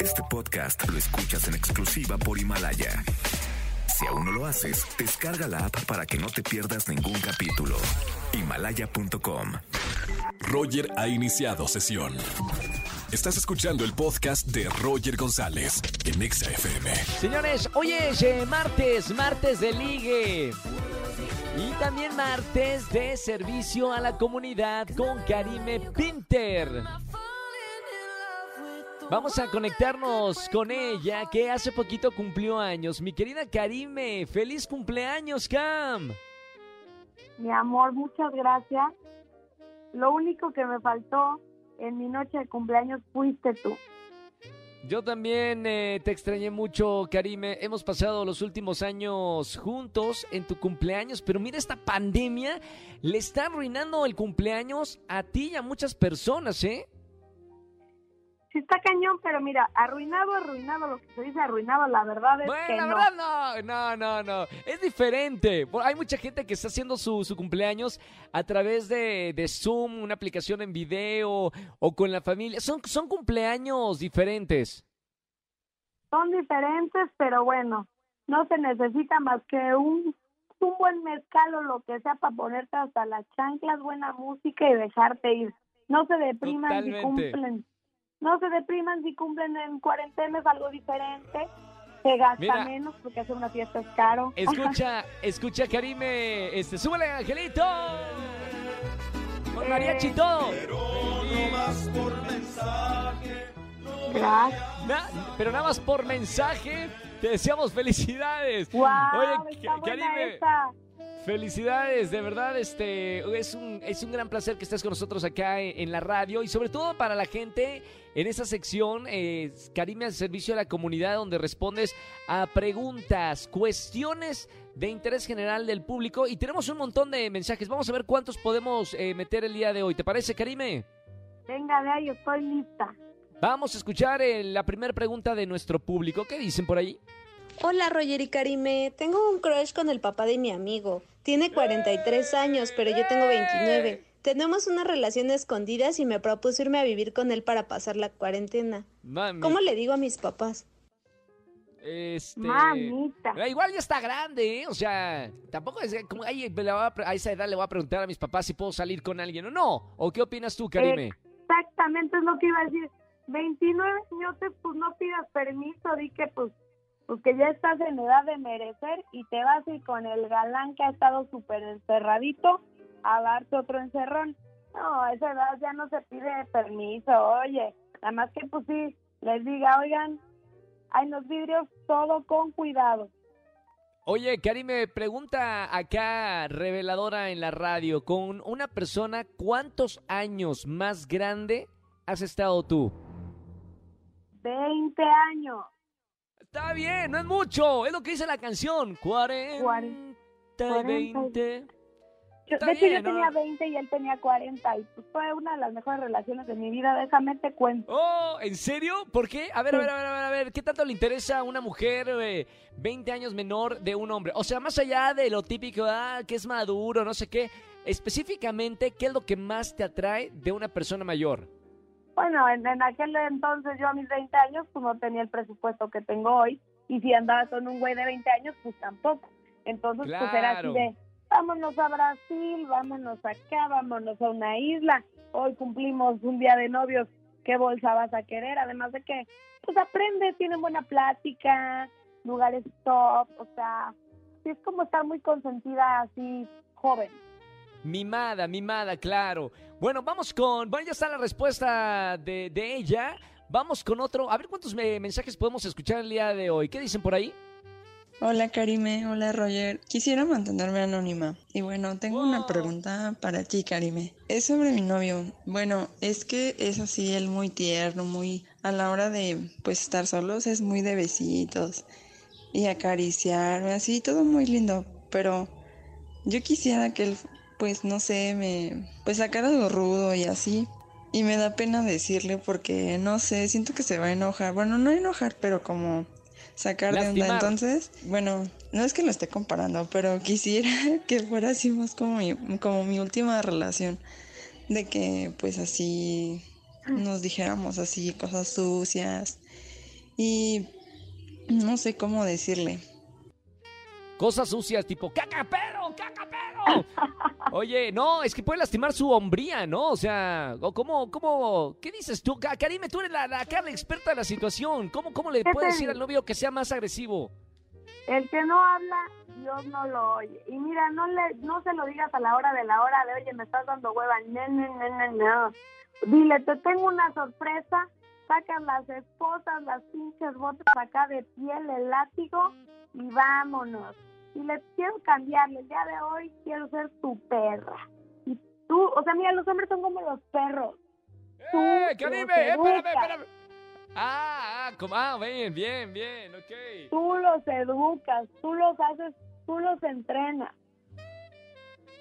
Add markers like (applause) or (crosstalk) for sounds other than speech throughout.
Este podcast lo escuchas en exclusiva por Himalaya. Si aún no lo haces, descarga la app para que no te pierdas ningún capítulo. Himalaya.com. Roger ha iniciado sesión. Estás escuchando el podcast de Roger González en Exa FM. Señores, hoy es eh, martes, martes de ligue. Y también martes de servicio a la comunidad con Karime Pinter. Vamos a conectarnos con ella que hace poquito cumplió años. Mi querida Karime, feliz cumpleaños, Cam. Mi amor, muchas gracias. Lo único que me faltó en mi noche de cumpleaños fuiste tú. Yo también eh, te extrañé mucho, Karime. Hemos pasado los últimos años juntos en tu cumpleaños, pero mira, esta pandemia le está arruinando el cumpleaños a ti y a muchas personas, ¿eh? Sí está cañón, pero mira, arruinado, arruinado, lo que se dice arruinado, la verdad es Bueno, que la no. verdad no, no, no, no. Es diferente. Hay mucha gente que está haciendo su, su cumpleaños a través de, de Zoom, una aplicación en video o con la familia. Son, son cumpleaños diferentes. Son diferentes, pero bueno, no se necesita más que un, un buen mezcal o lo que sea para ponerte hasta las chanclas, buena música y dejarte ir. No se depriman si Totalmente. cumplen. No se depriman si cumplen en cuarentena, es algo diferente. Se gasta Mira. menos porque hacer una fiesta es caro. Escucha, (laughs) escucha, Karime. Este, súbele, Angelito. Con mariachi y todo. Gracias. Na- pero nada más por mensaje. Te deseamos felicidades. Wow, Oye, Karime. Felicidades, de verdad, este es un, es un gran placer que estés con nosotros acá en, en la radio y sobre todo para la gente en esa sección, eh, Karime al servicio de la comunidad, donde respondes a preguntas, cuestiones de interés general del público y tenemos un montón de mensajes. Vamos a ver cuántos podemos eh, meter el día de hoy. ¿Te parece, Karime? Venga de ahí, estoy lista. Vamos a escuchar eh, la primera pregunta de nuestro público. ¿Qué dicen por ahí? Hola Roger y Karime, tengo un crush con el papá de mi amigo. Tiene 43 años, pero yo tengo 29. Tenemos una relación escondida y me propuso irme a vivir con él para pasar la cuarentena. Mami, ¿Cómo le digo a mis papás? Este... Mamita. Igual ya está grande, ¿eh? O sea, tampoco es como, ay, me la voy a, a esa edad le voy a preguntar a mis papás si puedo salir con alguien o no. ¿O qué opinas tú, Karime? Exactamente es lo que iba a decir. 29 añotes, pues no pidas permiso, di que pues, pues que ya estás en edad de merecer y te vas a ir con el galán que ha estado súper encerradito a darte otro encerrón. No, a esa edad ya no se pide permiso, oye, nada más que pues sí, les diga, oigan, hay los vidrios, todo con cuidado. Oye, Karime, pregunta acá, reveladora en la radio, con una persona, ¿cuántos años más grande has estado tú? 20 años. Está bien, no es mucho, es lo que dice la canción. 40 y 20. Yo- de hecho, bien, yo ¿no? tenía 20 y él tenía 40 y pues fue una de las mejores relaciones de mi vida, déjame te cuento. Oh, ¿en serio? ¿Por qué? A ver, a ver, a ver, a ver, a ver, ¿qué tanto le interesa a una mujer eh, 20 años menor de un hombre? O sea, más allá de lo típico, ah, que es maduro, no sé qué, específicamente, ¿qué es lo que más te atrae de una persona mayor? Bueno, en, en aquel entonces yo a mis 20 años pues no tenía el presupuesto que tengo hoy y si andaba con un güey de 20 años pues tampoco. Entonces pues era así de vámonos a Brasil, vámonos acá, vámonos a una isla. Hoy cumplimos un día de novios, ¿qué bolsa vas a querer? Además de que pues aprende, tienen buena plática, lugares top, o sea, sí es como estar muy consentida así joven. Mimada, mimada, claro. Bueno, vamos con. Bueno, ya está la respuesta de, de ella. Vamos con otro. A ver cuántos me- mensajes podemos escuchar el día de hoy. ¿Qué dicen por ahí? Hola Karime, hola Roger. Quisiera mantenerme anónima. Y bueno, tengo una pregunta para ti, Karime. Es sobre mi novio. Bueno, es que es así, él muy tierno, muy... A la hora de, pues, estar solos es muy de besitos y acariciarme, así, todo muy lindo. Pero yo quisiera que él, pues, no sé, me... Pues sacara algo rudo y así. Y me da pena decirle porque, no sé, siento que se va a enojar. Bueno, no enojar, pero como sacar de onda. Entonces, bueno, no es que lo esté comparando, pero quisiera (laughs) que fuera así más como mi, como mi última relación. De que pues así nos dijéramos así cosas sucias y no sé cómo decirle. Cosas sucias tipo cacapero, cacapero. (laughs) Oye, no, es que puede lastimar su hombría, ¿no? O sea, o ¿cómo, cómo, qué dices tú? Ka- Karime, tú eres la, la, la experta de la situación. ¿Cómo, cómo le ¿Qué puedes decir al novio que sea más agresivo? El que no habla, Dios no lo oye. Y mira, no le, no se lo digas a la hora de la hora de, oye, me estás dando hueva. No, no, no, no, no. Dile, te tengo una sorpresa. Sacas las esposas, las pinches botas acá de piel, el látigo y vámonos. Y le quiero cambiarle. El día de hoy quiero ser tu perra. Y tú, o sea, mira, los hombres son como los perros. Tú ¡Eh, Karime! eh, espérame, espérame! Ah, ah, como- ah, bien, bien, bien, ok. tú los educas, tú los haces, tú los entrenas.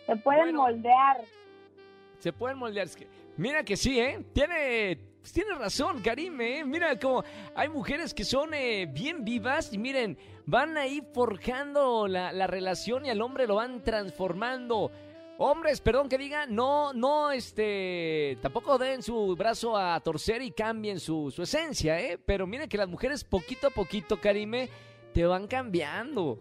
Te pueden Bueno. moldear. Se pueden moldear. Es que- mira que sí, ¿eh? Tiene, pues tiene razón, Karime, ¿eh? Mira como hay mujeres que son eh, bien vivas y miren, van ahí forjando la, la relación y al hombre lo van transformando. Hombres, perdón que diga, no, no, este, tampoco den su brazo a torcer y cambien su, su esencia, ¿eh? Pero miren que las mujeres poquito a poquito, Karime, te van cambiando.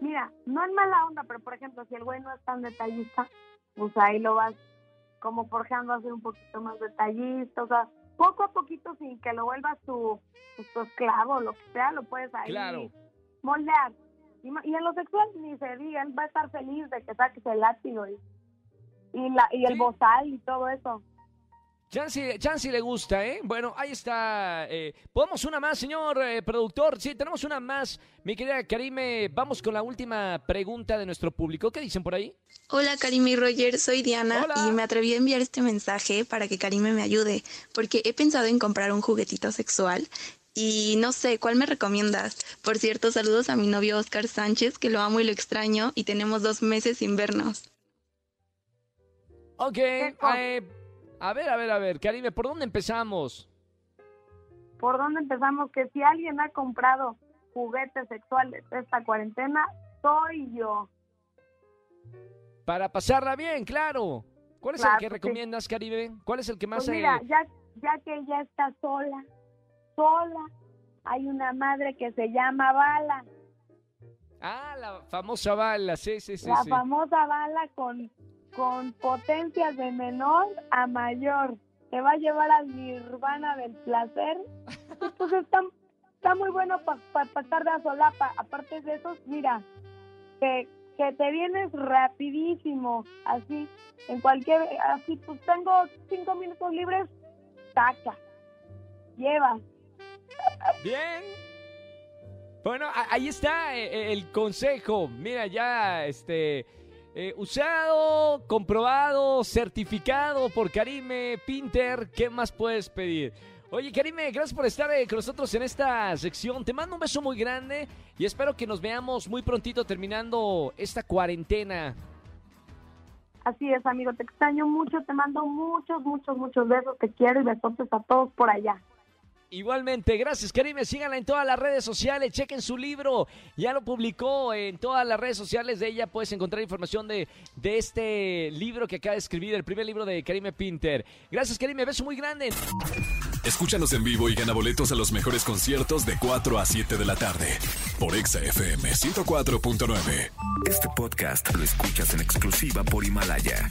Mira, no es mala onda, pero por ejemplo, si el güey no es tan detallista, pues ahí lo vas como forjando a ser un poquito más detallista, o sea, poco a poquito sin que lo vuelvas tu, tu esclavo, lo que sea, lo puedes ahí Claro. moldear. Y, y en lo sexual ni se diga, él va a estar feliz de que saques el látigo y, y, la, y el Sí. bozal y todo eso. Chansey, Chansey le gusta, ¿eh? Bueno, ahí está. eh, ¿Podemos una más, señor eh, productor? Sí, tenemos una más. Mi querida Karime, vamos con la última pregunta de nuestro público. ¿Qué dicen por ahí? Hola Karime y Roger, soy Diana Hola. y me atreví a enviar este mensaje para que Karime me ayude, porque he pensado en comprar un juguetito sexual y no sé, ¿cuál me recomiendas? Por cierto, saludos a mi novio Oscar Sánchez, que lo amo y lo extraño y tenemos dos meses sin vernos. Ok, eh, a ver, a ver, a ver. Karime, ¿por dónde empezamos? ¿Por dónde empezamos? Que si alguien ha comprado juguetes sexuales esta cuarentena, soy yo. Para pasarla bien, claro. ¿Cuál es Claro, el que sí. recomiendas, Karime? ¿Cuál es el que más... Pues mira, eh, ya, ya que ella está sola, sola, hay una madre que se llama Bala, Ah, la famosa bala, sí, sí, sí. la sí. famosa Bala con, con potencias de menor a mayor. Te va a llevar al nirvana del placer. Pues está, está muy bueno para pasar de solapa. Aparte de eso, mira, que, que te vienes rapidísimo, así, en cualquier, así, pues tengo cinco minutos libres, saca, lleva. Bien. Bueno, ahí está eh, eh, el consejo. Mira, ya este eh, usado, comprobado, certificado por Karime Pinter. ¿Qué más puedes pedir? Oye, Karime, gracias por estar eh, con nosotros en esta sección. Te mando un beso muy grande y espero que nos veamos muy prontito terminando esta cuarentena. Así es, amigo, te extraño mucho, te mando muchos, muchos, muchos besos, te quiero y besotes a todos por allá. Igualmente, gracias Karime, síganla en todas las redes sociales, chequen su libro, ya lo publicó en todas las redes sociales de ella, puedes encontrar información de, de este libro que acaba de escribir, el primer libro de Karime Pinter. Gracias Karime, beso muy grande. Escúchanos en vivo y gana boletos a los mejores conciertos de 4 a 7 de la tarde por Exa FM 104.9. Este podcast lo escuchas en exclusiva por Himalaya.